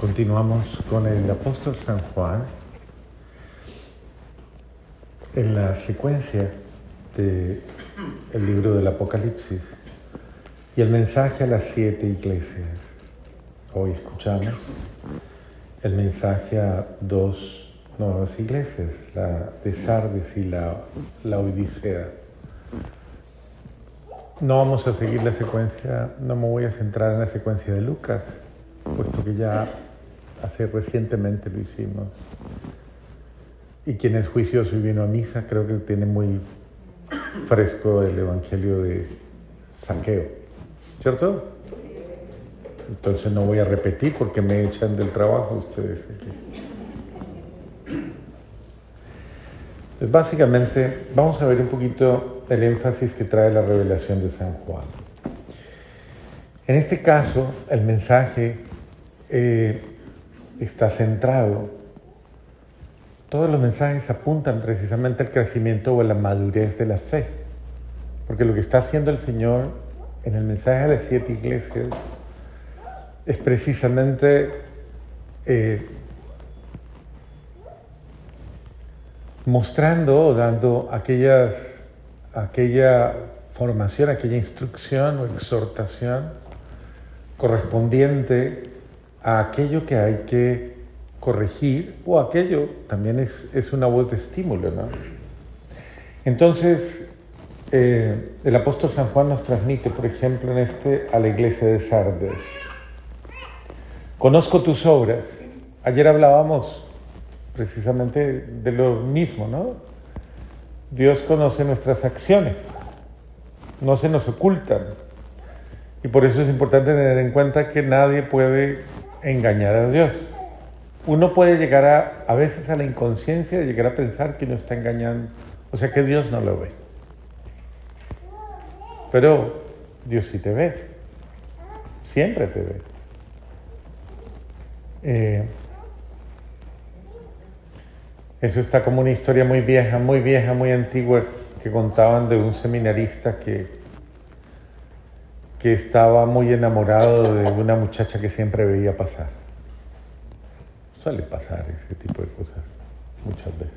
Continuamos con el apóstol San Juan en la secuencia del libro del Apocalipsis y el mensaje a las siete iglesias. Hoy escuchamos el mensaje a dos nuevas iglesias, la de Sardes y la, la Odisea. No vamos a seguir la secuencia, no me voy a centrar en la secuencia de Lucas, puesto que ya hace recientemente lo hicimos. Y quien es juicioso y vino a misa, creo que tiene muy fresco el Evangelio de Saqueo, ¿cierto? Entonces no voy a repetir porque me echan del trabajo ustedes. Entonces, básicamente, vamos a ver un poquito el énfasis que trae la revelación de San Juan. En este caso, el mensaje eh, está centrado. Todos los mensajes apuntan precisamente al crecimiento o a la madurez de la fe. Porque lo que está haciendo el Señor en el mensaje de las siete iglesias es precisamente eh, mostrando o dando aquellas, aquella formación, aquella instrucción o exhortación correspondiente a aquello que hay que corregir o aquello también es, es una voz de estímulo. ¿no? Entonces, eh, el apóstol San Juan nos transmite, por ejemplo, en este a la iglesia de Sardes. Conozco tus obras. Ayer hablábamos precisamente de lo mismo, ¿no? Dios conoce nuestras acciones, no se nos ocultan. Y por eso es importante tener en cuenta que nadie puede engañar a Dios. Uno puede llegar a, a veces a la inconsciencia de llegar a pensar que uno está engañando, o sea que Dios no lo ve. Pero Dios sí te ve, siempre te ve. Eh, eso está como una historia muy vieja, muy vieja, muy antigua que contaban de un seminarista que, que estaba muy enamorado de una muchacha que siempre veía pasar. Suele pasar ese tipo de cosas muchas veces.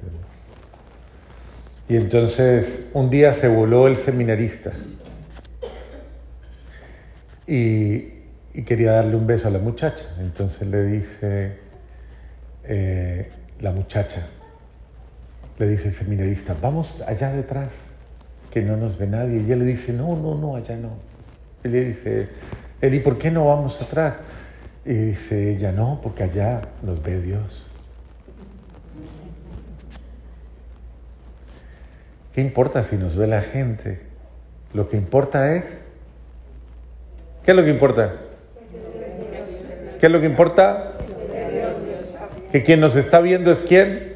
Y entonces un día se voló el seminarista y, quería darle un beso a la muchacha. Entonces le dice eh, la muchacha, le dice el seminarista, vamos allá detrás, que no nos ve nadie. Y ella le dice, no, no, no, allá no. Y le dice, él, ¿y por qué no vamos atrás? Y dice ella, no, porque allá nos ve Dios. ¿Qué importa si nos ve la gente? Lo que importa es... ¿Qué es lo que importa? ¿Qué es lo que importa? Que quien nos está viendo es quién.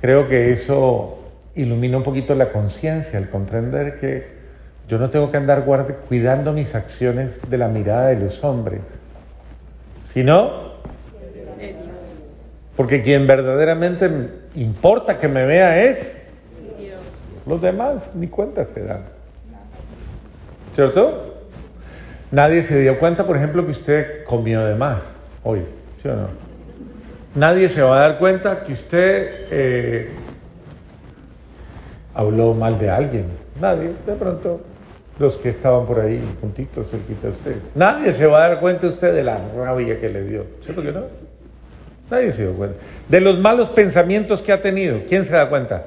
Creo que eso ilumina un poquito la conciencia, el comprender que yo no tengo que andar cuidando mis acciones de la mirada de los hombres, sino porque quien verdaderamente importa que me vea es los demás, ni cuenta se dan. ¿Cierto? Nadie se dio cuenta, por ejemplo, que usted comió de más hoy, ¿sí o no? Nadie se va a dar cuenta que usted eh, habló mal de alguien. Nadie, de pronto, los que estaban por ahí juntitos, cerquita de usted. Nadie se va a dar cuenta usted de la rabia que le dio, ¿cierto que no? Nadie se dio cuenta. De los malos pensamientos que ha tenido, ¿quién se da cuenta?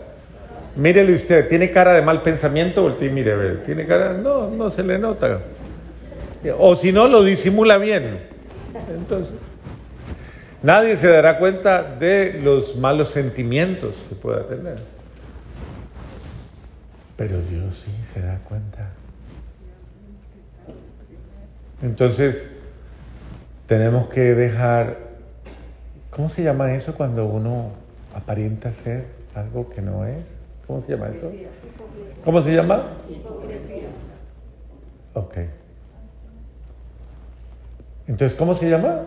Mírele usted, ¿tiene cara de mal pensamiento? Voltee y mire, a ver, ¿tiene cara? No, no se le nota. O si no, lo disimula bien. Entonces, nadie se dará cuenta de los malos sentimientos que pueda tener. Pero Dios sí se da cuenta. Entonces, tenemos que dejar, ¿cómo se llama eso cuando uno aparenta ser algo que no es? ¿Cómo se llama eso? ¿Cómo se llama? Hipocresía. Ok. Entonces, ¿cómo se llama?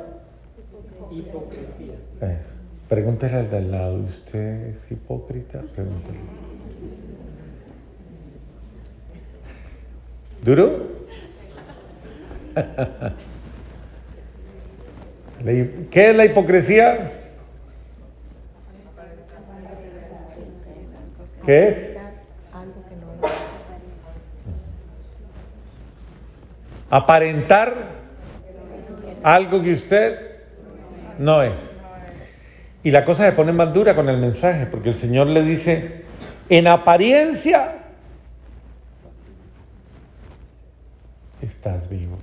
Hipocresía. Eso. Pregúntale al de al lado, ¿usted es hipócrita? Pregúntale. ¿Duro? ¿Qué es la hipocresía? ¿Qué es? Aparentar algo que usted no es. Y la cosa se pone más dura con el mensaje, porque el Señor le dice, en apariencia estás vivo.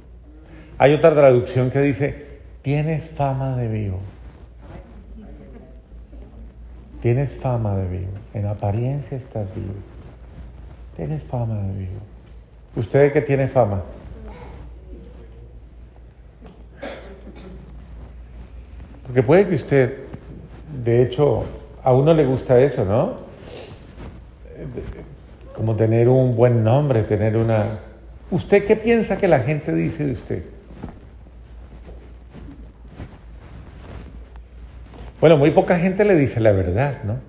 Hay otra traducción que dice, tienes fama de vivo. Tienes fama de vivo. En apariencia estás vivo. Tienes fama de vivo. ¿Usted qué tiene fama? Porque puede que usted, de hecho, a uno le gusta eso, ¿no? Como tener un buen nombre, tener una... ¿Usted qué piensa que la gente dice de usted? Bueno, muy poca gente le dice la verdad, ¿no?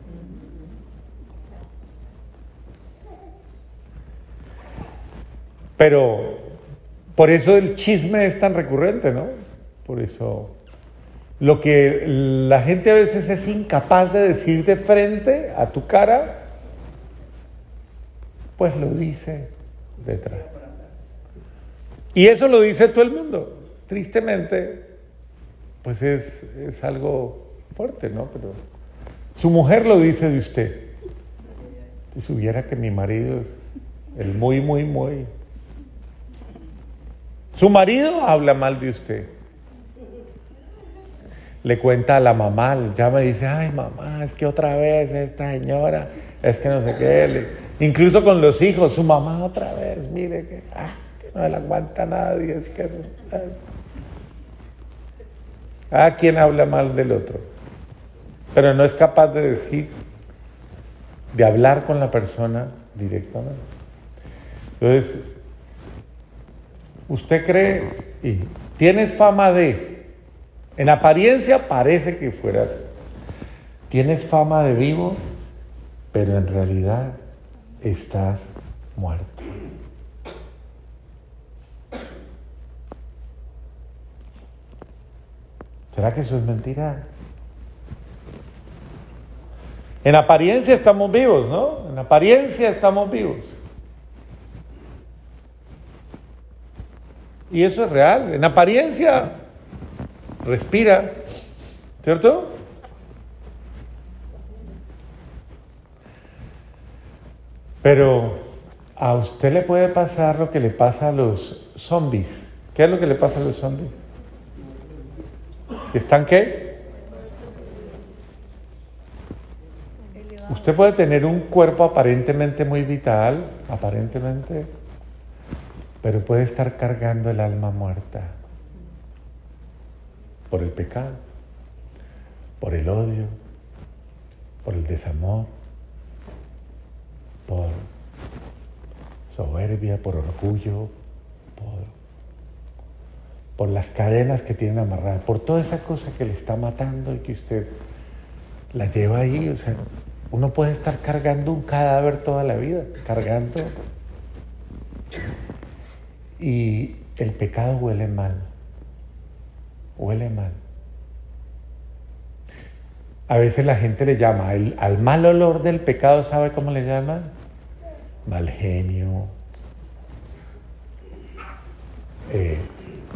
Pero por eso el chisme es tan recurrente, ¿no? Por eso lo que la gente a veces es incapaz de decir de frente a tu cara, pues lo dice detrás. Y eso lo dice todo el mundo. Tristemente, pues es, es algo fuerte, ¿no? Pero su mujer lo dice de usted. Si supiera que mi marido es el muy, muy, muy. Su marido habla mal de usted. Le cuenta a la mamá, llama y dice, ay mamá, es que otra vez esta señora, es que no sé qué. incluso con los hijos, su mamá otra vez, mire que, ah, no le aguanta nadie, es que eso, Ah, ¿quién habla mal del otro? pero no es capaz de decir, de hablar con la persona directamente. Entonces, usted cree y tienes fama de, en apariencia parece que fueras, tienes fama de vivo, pero en realidad estás muerto. ¿Será que eso es mentira? En apariencia estamos vivos, ¿no? En apariencia estamos vivos. Y eso es real. En apariencia respira, ¿cierto? Pero a usted le puede pasar lo que le pasa a los zombies. ¿Qué es lo que le pasa a los zombies? ¿Están qué? Usted puede tener un cuerpo aparentemente muy vital, aparentemente, pero puede estar cargando el alma muerta por el pecado, por el odio, por el desamor, por soberbia, por orgullo, por, por las cadenas que tienen amarradas, por toda esa cosa que le está matando y que usted la lleva ahí, o sea, uno puede estar cargando un cadáver toda la vida, cargando. Y el pecado huele mal. Huele mal. A veces la gente le llama al mal olor del pecado, ¿sabe cómo le llaman? Mal genio. Eh,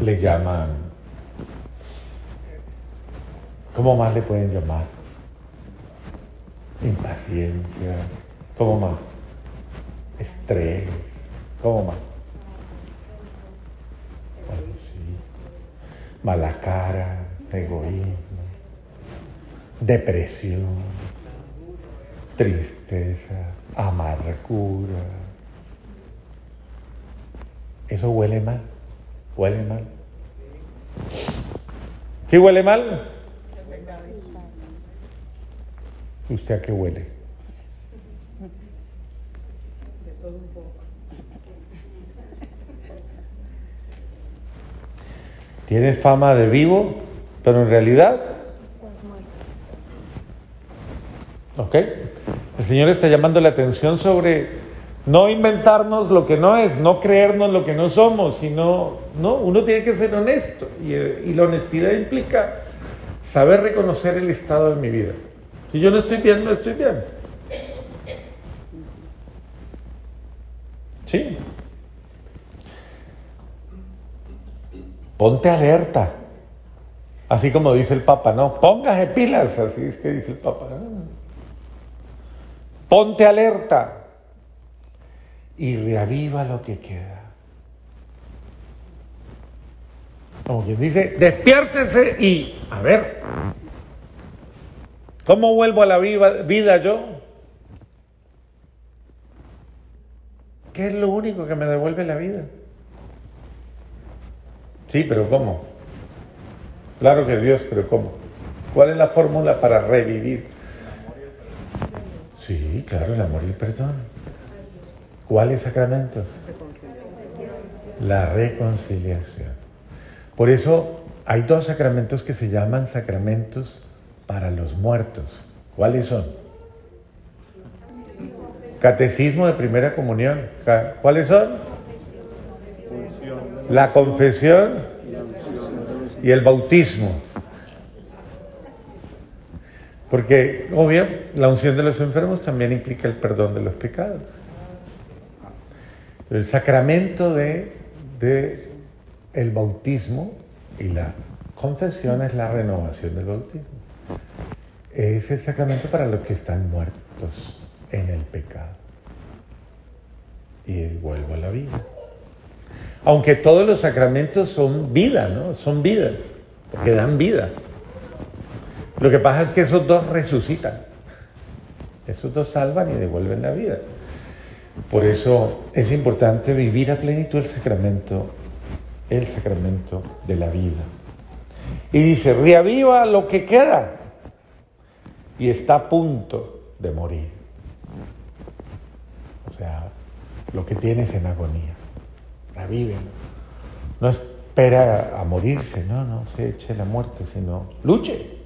le llaman. ¿Cómo más le pueden llamar? impaciencia, ¿cómo más? Estrés, ¿cómo más? Bueno, sí. Mala cara, egoísmo, depresión, tristeza, amargura. Eso huele mal, huele mal. ¿Sí huele mal? ¿Usted a qué huele? Tienes fama de vivo, pero en realidad... ¿Ok? El Señor está llamando la atención sobre no inventarnos lo que no es, no creernos lo que no somos, sino, no, uno tiene que ser honesto. Y, y la honestidad implica saber reconocer el estado de mi vida. Si yo no estoy bien, no estoy bien. Sí. Ponte alerta. Así como dice el Papa, ¿no? Póngase pilas, así es que dice el Papa. Ponte alerta y reaviva lo que queda. Como quien dice, despiértese y, a ver, ¿cómo vuelvo a la vida yo? ¿Qué es lo único que me devuelve la vida? Sí, pero ¿cómo? Claro que Dios, pero ¿cómo? ¿Cuál es la fórmula para revivir? Sí, claro, el amor y el perdón. ¿Cuáles sacramentos? La reconciliación. Por eso hay dos sacramentos que se llaman sacramentos para los muertos. ¿Cuáles son? Catecismo de primera comunión. ¿Cuáles son? La confesión y el bautismo. Porque, obvio, la unción de los enfermos también implica el perdón de los pecados. El sacramento de, el bautismo y la confesión es la renovación del bautismo. Es el sacramento para los que están muertos en el pecado. Y vuelvo a la vida. Aunque todos los sacramentos son vida, ¿no? Son vida, porque dan vida. Lo que pasa es que esos dos resucitan. Esos dos salvan y devuelven la vida. Por eso es importante vivir a plenitud el sacramento, el sacramento de la vida. Y dice, reaviva lo que queda y está a punto de morir. O sea, lo que tienes en agonía, revívelo. No espera a morirse, no, no se eche la muerte, sino luche.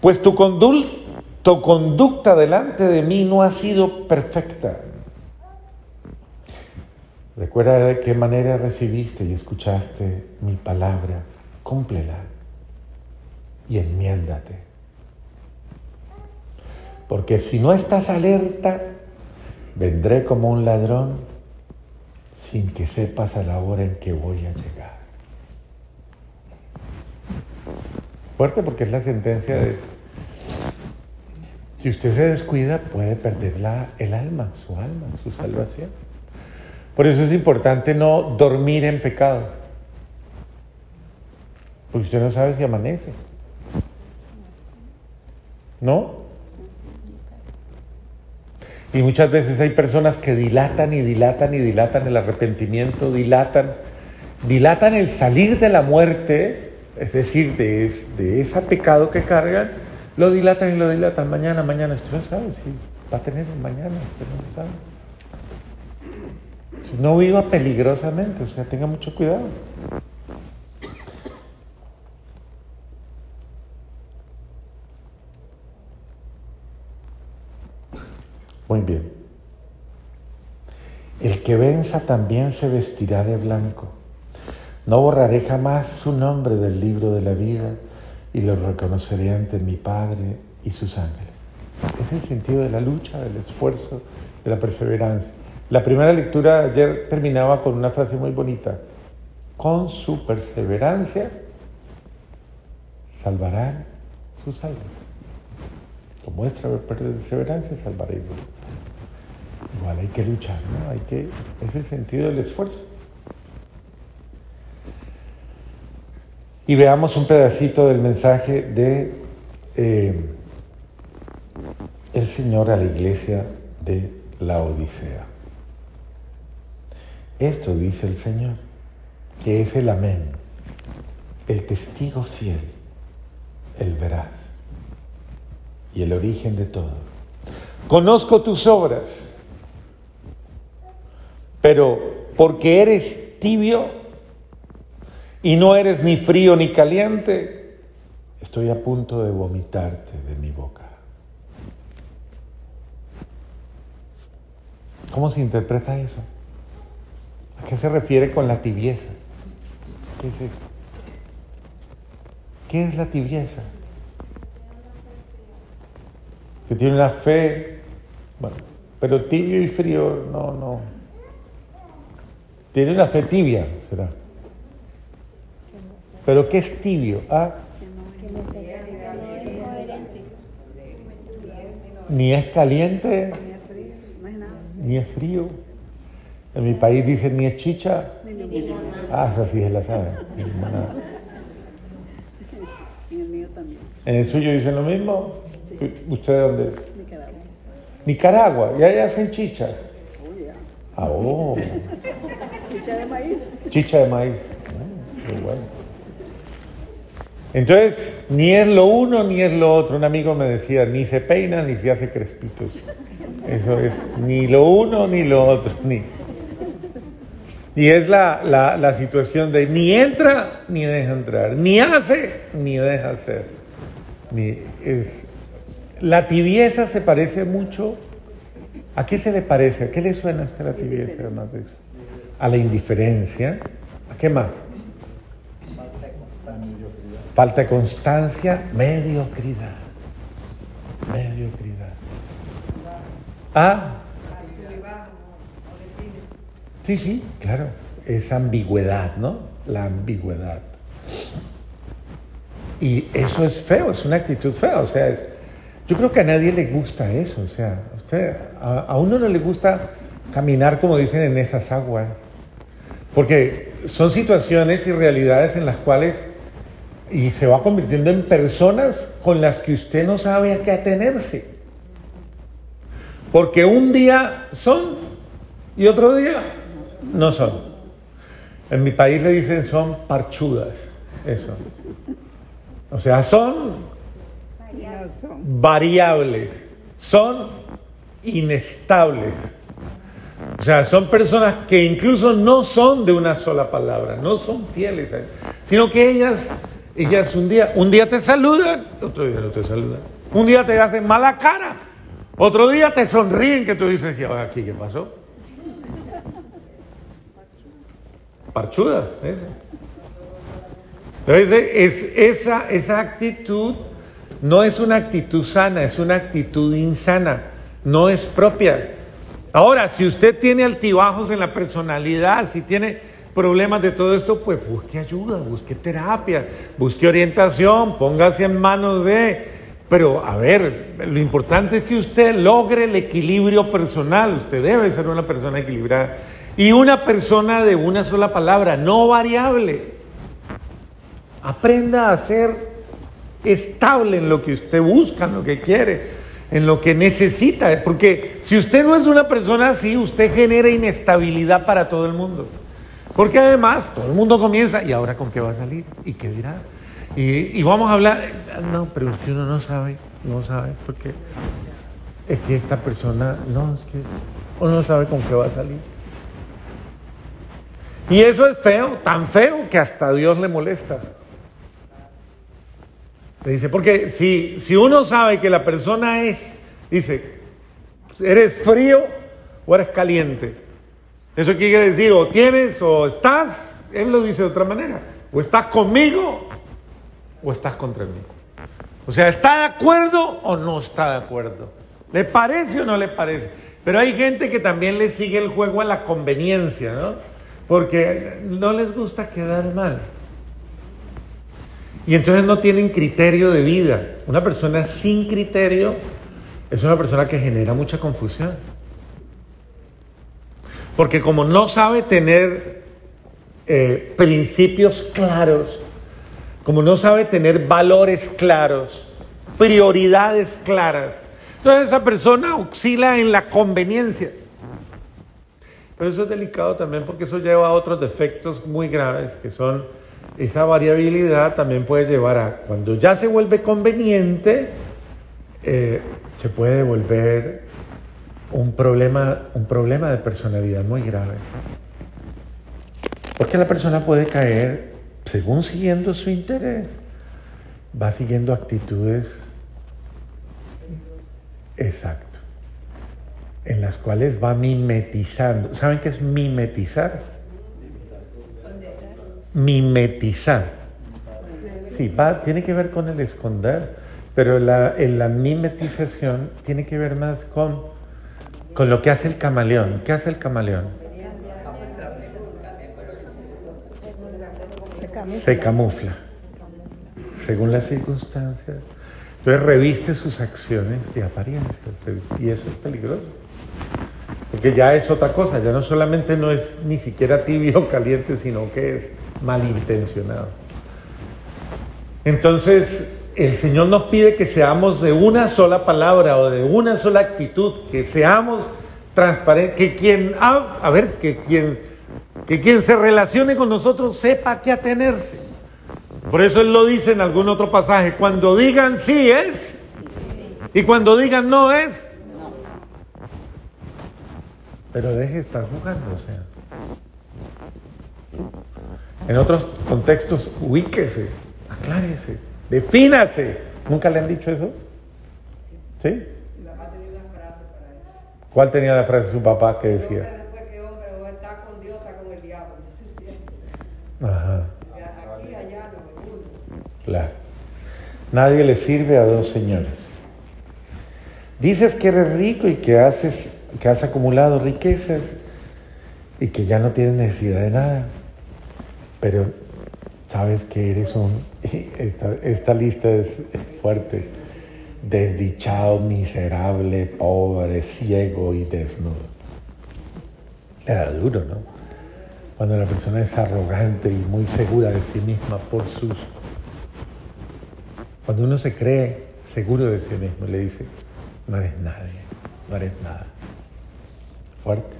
Pues tu, tu conducta delante de mí no ha sido perfecta. Recuerda de qué manera recibiste y escuchaste mi palabra. Cúmplela y enmiéndate. Porque si no estás alerta, vendré como un ladrón sin que sepas a la hora en que voy a llegar. Fuerte porque es la sentencia de... Si usted se descuida, puede perder la, el alma, su alma, su salvación. Por eso es importante no dormir en pecado. Porque usted no sabe si amanece. ¿No? Y muchas veces hay personas que dilatan y dilatan y dilatan el arrepentimiento, dilatan, dilatan el salir de la muerte, es decir, de, de ese pecado que cargan, lo dilatan y lo dilatan. Mañana, mañana, usted no sabe si va a tener un mañana, usted no lo sabe. No viva peligrosamente, o sea, tenga mucho cuidado. Muy bien. El que venza también se vestirá de blanco. No borraré jamás su nombre del libro de la vida y lo reconoceré ante mi Padre y sus ángeles. Es el sentido de la lucha, del esfuerzo, de la perseverancia. La primera lectura ayer terminaba con una frase muy bonita. Con su perseverancia salvarán sus almas. Con vuestra perseverancia salvaréis. Igual hay que luchar, ¿no? Hay que, es el sentido del esfuerzo. Y veamos un pedacito del mensaje de eh, el Señor a la iglesia de la Odisea. Esto dice el Señor, que es el amén, el testigo fiel, el veraz y el origen de todo. Conozco tus obras, pero porque eres tibio y no eres ni frío ni caliente, estoy a punto de vomitarte de mi boca. ¿Cómo se interpreta eso? ¿A qué se refiere con la tibieza? ¿Qué es eso? ¿Qué es la tibieza? Que tiene una fe, bueno, pero tibio y frío, no, no. Tiene una fe tibia, será. Pero ¿qué es tibio? Ah, ni es caliente, ni es frío. En mi país dicen ni es chicha. Ah, esa sí es la sabe. En el mío también. ¿En el suyo dicen lo mismo? ¿Usted de dónde es? Nicaragua. Nicaragua, y ahí hacen chicha. Oh. Ah, oh, Chicha de maíz. chicha de maíz. Ah, qué bueno. Entonces, ni es lo uno ni es lo otro. Un amigo me decía, ni se peina ni se hace crespitos. Eso es, ni lo uno ni lo otro. Ni. Y es la, la, situación de ni entra ni deja entrar, ni hace ni deja hacer. Ni es, la tibieza se parece mucho. ¿A qué se le parece? ¿A qué le suena a usted la tibieza, además de eso? A la indiferencia. ¿A qué más? Falta de constancia, mediocridad. Mediocridad. Ah. Sí, sí, claro. Es ambigüedad, ¿no? La ambigüedad. Y eso es feo, es una actitud fea. O sea, yo creo que a nadie le gusta eso. O sea, usted, a, a uno no le gusta caminar, como dicen, en esas aguas. Porque son situaciones y realidades en las cuales y se va convirtiendo en personas con las que usted no sabe a qué atenerse. Porque un día son y otro día no son. En mi país le dicen son parchudas, eso. O sea, son variables, son inestables. O sea, son personas que incluso no son de una sola palabra, no son fieles a él, sino que ellas, ellas un día, un día te saludan, otro día no te saludan. Un día te hacen mala cara, otro día te sonríen que tú dices, ¿y aquí qué pasó? Parchuda, esa. Entonces, es, esa, esa actitud no es una actitud sana, es una actitud insana, no es propia. Ahora, si usted tiene altibajos en la personalidad, si tiene problemas de todo esto, pues busque ayuda, busque terapia, busque orientación, póngase en manos de... Pero, a ver, lo importante es que usted logre el equilibrio personal, usted debe ser una persona equilibrada y una persona de una sola palabra, no variable. Aprenda a ser estable en lo que usted busca, en lo que quiere en lo que necesita, porque si usted no es una persona así, usted genera inestabilidad para todo el mundo. Porque además todo el mundo comienza, ¿y ahora con qué va a salir? ¿Y qué dirá? Y, vamos a hablar, no, pero si uno no sabe, no sabe, porque es que esta persona, no, es que uno no sabe con qué va a salir. Y eso es feo, tan feo que hasta Dios le molesta. Le dice, porque si, si uno sabe que la persona es, dice, eres frío o eres caliente. Eso quiere decir, o tienes o estás, él lo dice de otra manera, o estás conmigo o estás contra mí. O sea, ¿está de acuerdo o no está de acuerdo? ¿Le parece o no le parece? Pero hay gente que también le sigue el juego a la conveniencia, ¿no? Porque no les gusta quedar mal. Y entonces no tienen criterio de vida. Una persona sin criterio es una persona que genera mucha confusión. Porque como no sabe tener eh, principios claros, como no sabe tener valores claros, prioridades claras, entonces esa persona oscila en la conveniencia. Pero eso es delicado también porque eso lleva a otros defectos muy graves que son esa variabilidad también puede llevar a, cuando ya se vuelve conveniente, eh, se puede volver un problema, un problema de personalidad muy grave. Porque la persona puede caer, según siguiendo su interés, va siguiendo actitudes exacto, en las cuales va mimetizando. ¿Saben qué es mimetizar? mimetizar. Sí, va, tiene que ver con el esconder, pero la, en la mimetización tiene que ver más con, con lo que hace el camaleón. ¿Qué hace el camaleón? Se camufla. Se camufla, según las circunstancias. Entonces reviste sus acciones de apariencia, y eso es peligroso. Porque ya es otra cosa, ya no solamente no es ni siquiera tibio o caliente, sino que es malintencionado. Entonces, el Señor nos pide que seamos de una sola palabra o de una sola actitud, que seamos transparentes, que quien, a ver, que quien, que quien se relacione con nosotros sepa qué atenerse. Por eso Él lo dice en algún otro pasaje, cuando digan sí es y cuando digan no es, pero deje de estar jugando, o sea. En otros contextos, ubíquese, aclárese, defínase. ¿Nunca le han dicho eso? ¿Sí? ¿Cuál tenía la frase de su papá que decía? Ajá, Aquí, allá, no claro. Nadie le sirve a dos señores. Dices que eres rico y que haces, que has acumulado riquezas y que ya no tienes necesidad de nada. Pero sabes que eres un, esta, esta lista es fuerte, desdichado, miserable, pobre, ciego y desnudo. Le da duro, ¿no? Cuando la persona es arrogante y muy segura de sí misma por sus... Cuando uno se cree seguro de sí mismo, le dice, no eres nadie, no eres nada. Fuerte.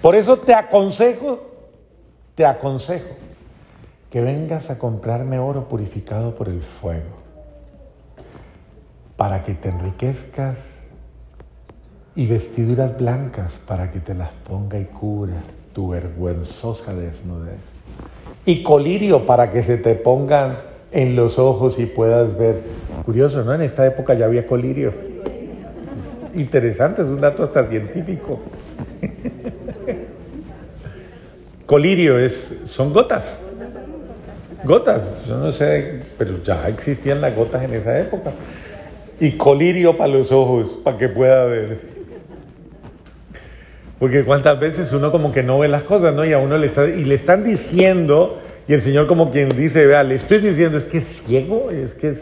Por eso te aconsejo, te aconsejo que vengas a comprarme oro purificado por el fuego, para que te enriquezcas y vestiduras blancas para que te las ponga y cubra tu vergüenzosa desnudez. Y colirio para que se te pongan en los ojos y puedas ver. Curioso, ¿no? En esta época ya había colirio. Interesante, es un dato hasta científico. Colirio es, son gotas. Gotas, yo no sé, pero ya existían las gotas en esa época. Y colirio para los ojos, para que pueda ver. Porque cuántas veces uno como que no ve las cosas, ¿no? Y a uno le, está, y le están diciendo, y el Señor como quien dice, vea, le estoy diciendo, es que es ciego, es que es...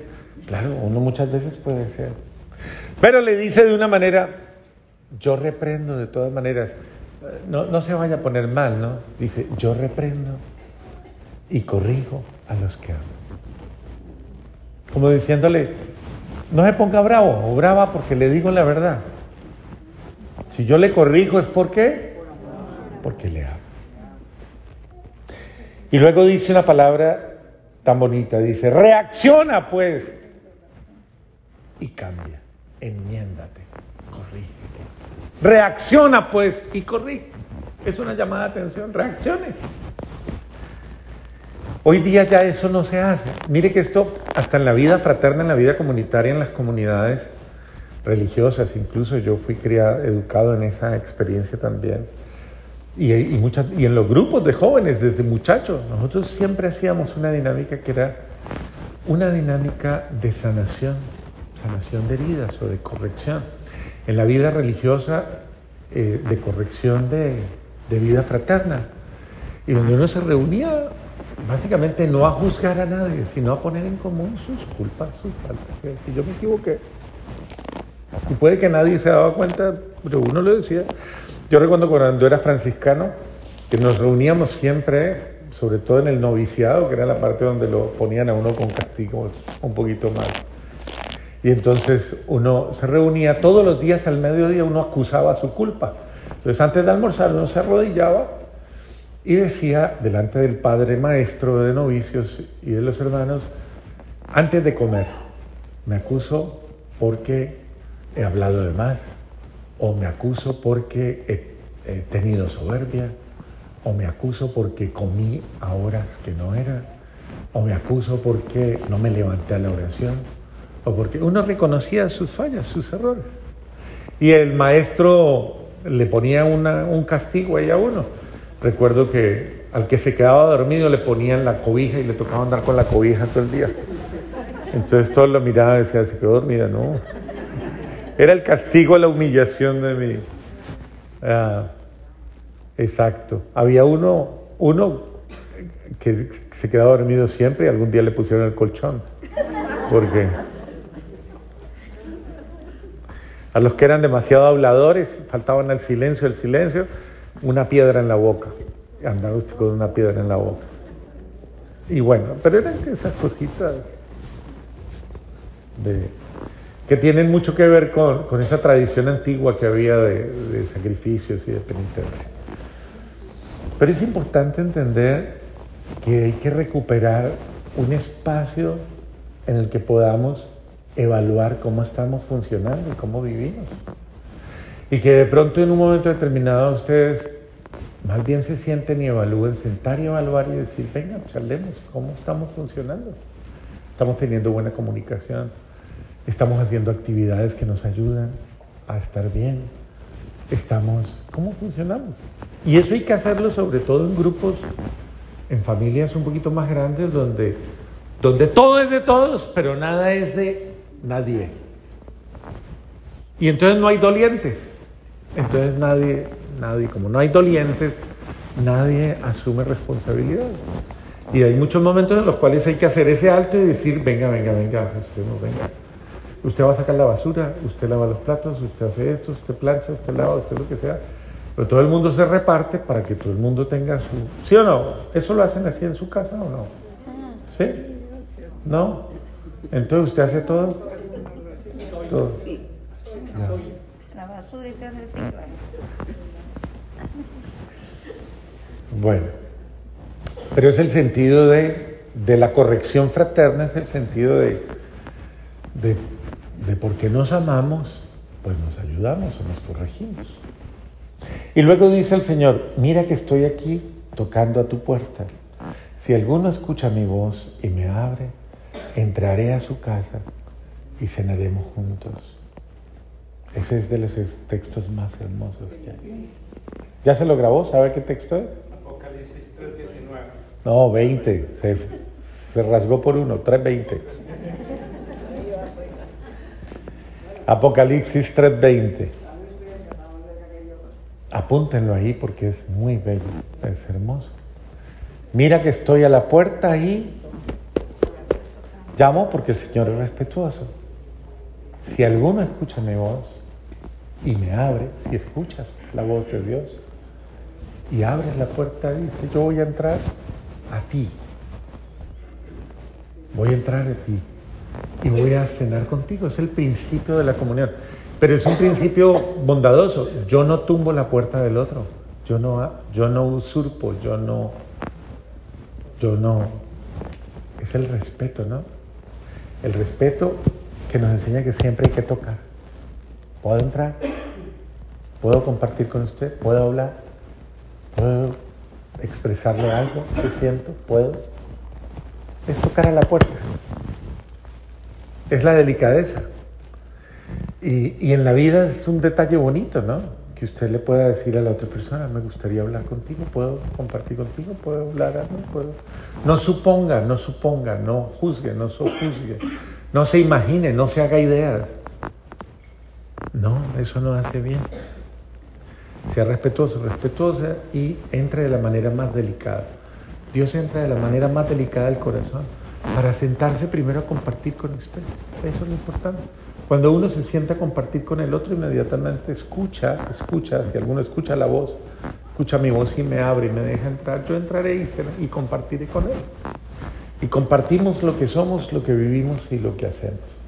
Claro, uno muchas veces puede ser. Pero le dice de una manera, yo reprendo de todas maneras, no, no se vaya a poner mal, ¿no? Dice, yo reprendo y corrijo a los que amo. Como diciéndole, no se ponga bravo o brava porque le digo la verdad. Si yo le corrijo es porque, porque le amo. Y luego dice una palabra tan bonita, dice, reacciona pues y cambia, enmiéndate, corrige. Reacciona pues y corrige. Es una llamada de atención, reaccione. Hoy día ya eso no se hace. Mire que esto, hasta en la vida fraterna, en la vida comunitaria, en las comunidades religiosas, incluso yo fui criado, educado en esa experiencia también. Y, y, y en los grupos de jóvenes, desde muchachos, nosotros siempre hacíamos una dinámica que era una dinámica de sanación, sanación de heridas o de corrección. En la vida religiosa, eh, de corrección de, de vida fraterna. Y donde uno se reunía básicamente no a juzgar a nadie, sino a poner en común sus culpas, sus faltas. Si yo me equivoqué, y puede que nadie se daba cuenta, pero uno lo decía. Yo recuerdo cuando era franciscano, que nos reuníamos siempre, sobre todo en el noviciado, que era la parte donde lo ponían a uno con castigos un poquito más. Y entonces uno se reunía todos los días al mediodía, uno acusaba su culpa. Entonces antes de almorzar uno se arrodillaba y decía delante del padre maestro de novicios y de los hermanos, antes de comer, me acuso porque he hablado de más, o me acuso porque he, tenido soberbia, o me acuso porque comí a horas que no era, o me acuso porque no me levanté a la oración, o porque uno reconocía sus fallas, sus errores. Y el maestro le ponía un castigo ahí a uno. Recuerdo que al que se quedaba dormido le ponían la cobija y le tocaba andar con la cobija todo el día. Entonces todos lo miraban y decían, se quedó dormida, no. Era el castigo a la humillación de mí. Ah, exacto. Había uno, uno que se quedaba dormido siempre y algún día le pusieron el colchón. Porque a los que eran demasiado habladores, faltaban el silencio, el silencio, una piedra en la boca. Usted con una piedra en la boca. Y bueno, pero eran esas cositas de, que tienen mucho que ver con, con esa tradición antigua que había de sacrificios y de penitencia. Pero es importante entender que hay que recuperar un espacio en el que podamos evaluar cómo estamos funcionando y cómo vivimos. Y que de pronto en un momento determinado ustedes más bien se sienten y evalúen, sentar y evaluar y decir, venga, charlemos, ¿cómo estamos funcionando? Estamos teniendo buena comunicación, estamos haciendo actividades que nos ayudan a estar bien, estamos, ¿cómo funcionamos? Y eso hay que hacerlo sobre todo en grupos, en familias un poquito más grandes donde, donde todo es de todos, pero nada es de nadie. Y entonces no hay dolientes. Entonces nadie, nadie, como no hay dolientes, nadie asume responsabilidad. Y hay muchos momentos en los cuales hay que hacer ese alto y decir, venga, venga, venga, usted no venga. Usted va a sacar la basura, usted lava los platos, usted hace esto, usted plancha, usted lava, usted lo que sea. Pero todo el mundo se reparte para que todo el mundo tenga su... ¿Sí o no? ¿Eso lo hacen así en su casa o no? ¿Sí? ¿No? Entonces usted hace todo. Todo. Ya. Reciclaje. Bueno, pero es el sentido de, de la corrección fraterna, es el sentido de, de, de por qué nos amamos, pues nos ayudamos o nos corregimos. Y luego dice el Señor, mira que estoy aquí tocando a tu puerta. Si alguno escucha mi voz y me abre, entraré a su casa y cenaremos juntos. Ese es de los textos más hermosos que hay. ¿Ya se lo grabó? ¿Sabe qué texto es? Apocalipsis 3:19. No, 20. Se, se rasgó por uno, 3.20. Apocalipsis 3.20. Apúntenlo ahí porque es muy bello, es hermoso. Mira que estoy a la puerta y llamo porque el Señor es respetuoso. Si alguno escucha mi voz y me abre, si escuchas la voz de Dios y abres la puerta, dice, yo voy a entrar a ti. Voy a entrar a ti y voy a cenar contigo. Es el principio de la comunión. Pero es un principio bondadoso. Yo no tumbo la puerta del otro. Yo no, yo no usurpo, yo no, yo no. Es el respeto, ¿no? El respeto que nos enseña que siempre hay que tocar. ¿Puedo entrar? ¿Puedo compartir con usted? ¿Puedo hablar? ¿Puedo expresarle algo que siento? ¿Puedo? Es tocar a la puerta. Es la delicadeza. Y, y, en la vida es un detalle bonito, ¿no? Que usted le pueda decir a la otra persona, me gustaría hablar contigo, puedo compartir contigo, puedo hablar algo, puedo. No suponga, no suponga, no juzgue, no sojuzgue, no se imagine, no se haga ideas. No, eso no hace bien. Sea respetuoso, respetuosa y entre de la manera más delicada. Dios entra de la manera más delicada del corazón para sentarse primero a compartir con usted. Eso es lo importante. Cuando uno se sienta a compartir con el otro, inmediatamente escucha, escucha, si alguno escucha la voz, escucha mi voz y me abre y me deja entrar, yo entraré y, y compartiré con él. Y compartimos lo que somos, lo que vivimos y lo que hacemos.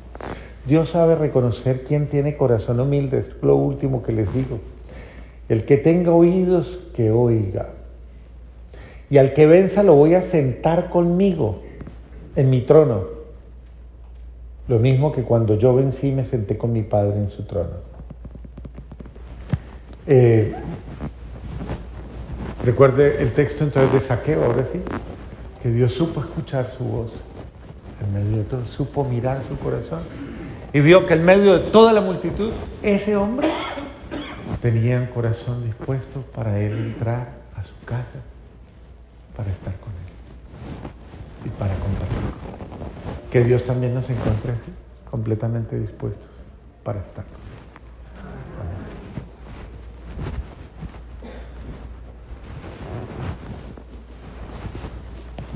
Dios sabe reconocer quién tiene corazón humilde, es lo último que les digo. El que tenga oídos, que oiga. Y al que venza lo voy a sentar conmigo en mi trono. Lo mismo que cuando yo vencí me senté con mi padre en su trono. Eh, recuerde el texto entonces de Saqueo, ahora sí, que Dios supo escuchar su voz en medio de todo, supo mirar su corazón y vio que en medio de toda la multitud, ese hombre tenía un corazón dispuesto para él entrar a su casa, para estar con él y para compartir que Dios también nos encuentre completamente dispuestos para estar con Él.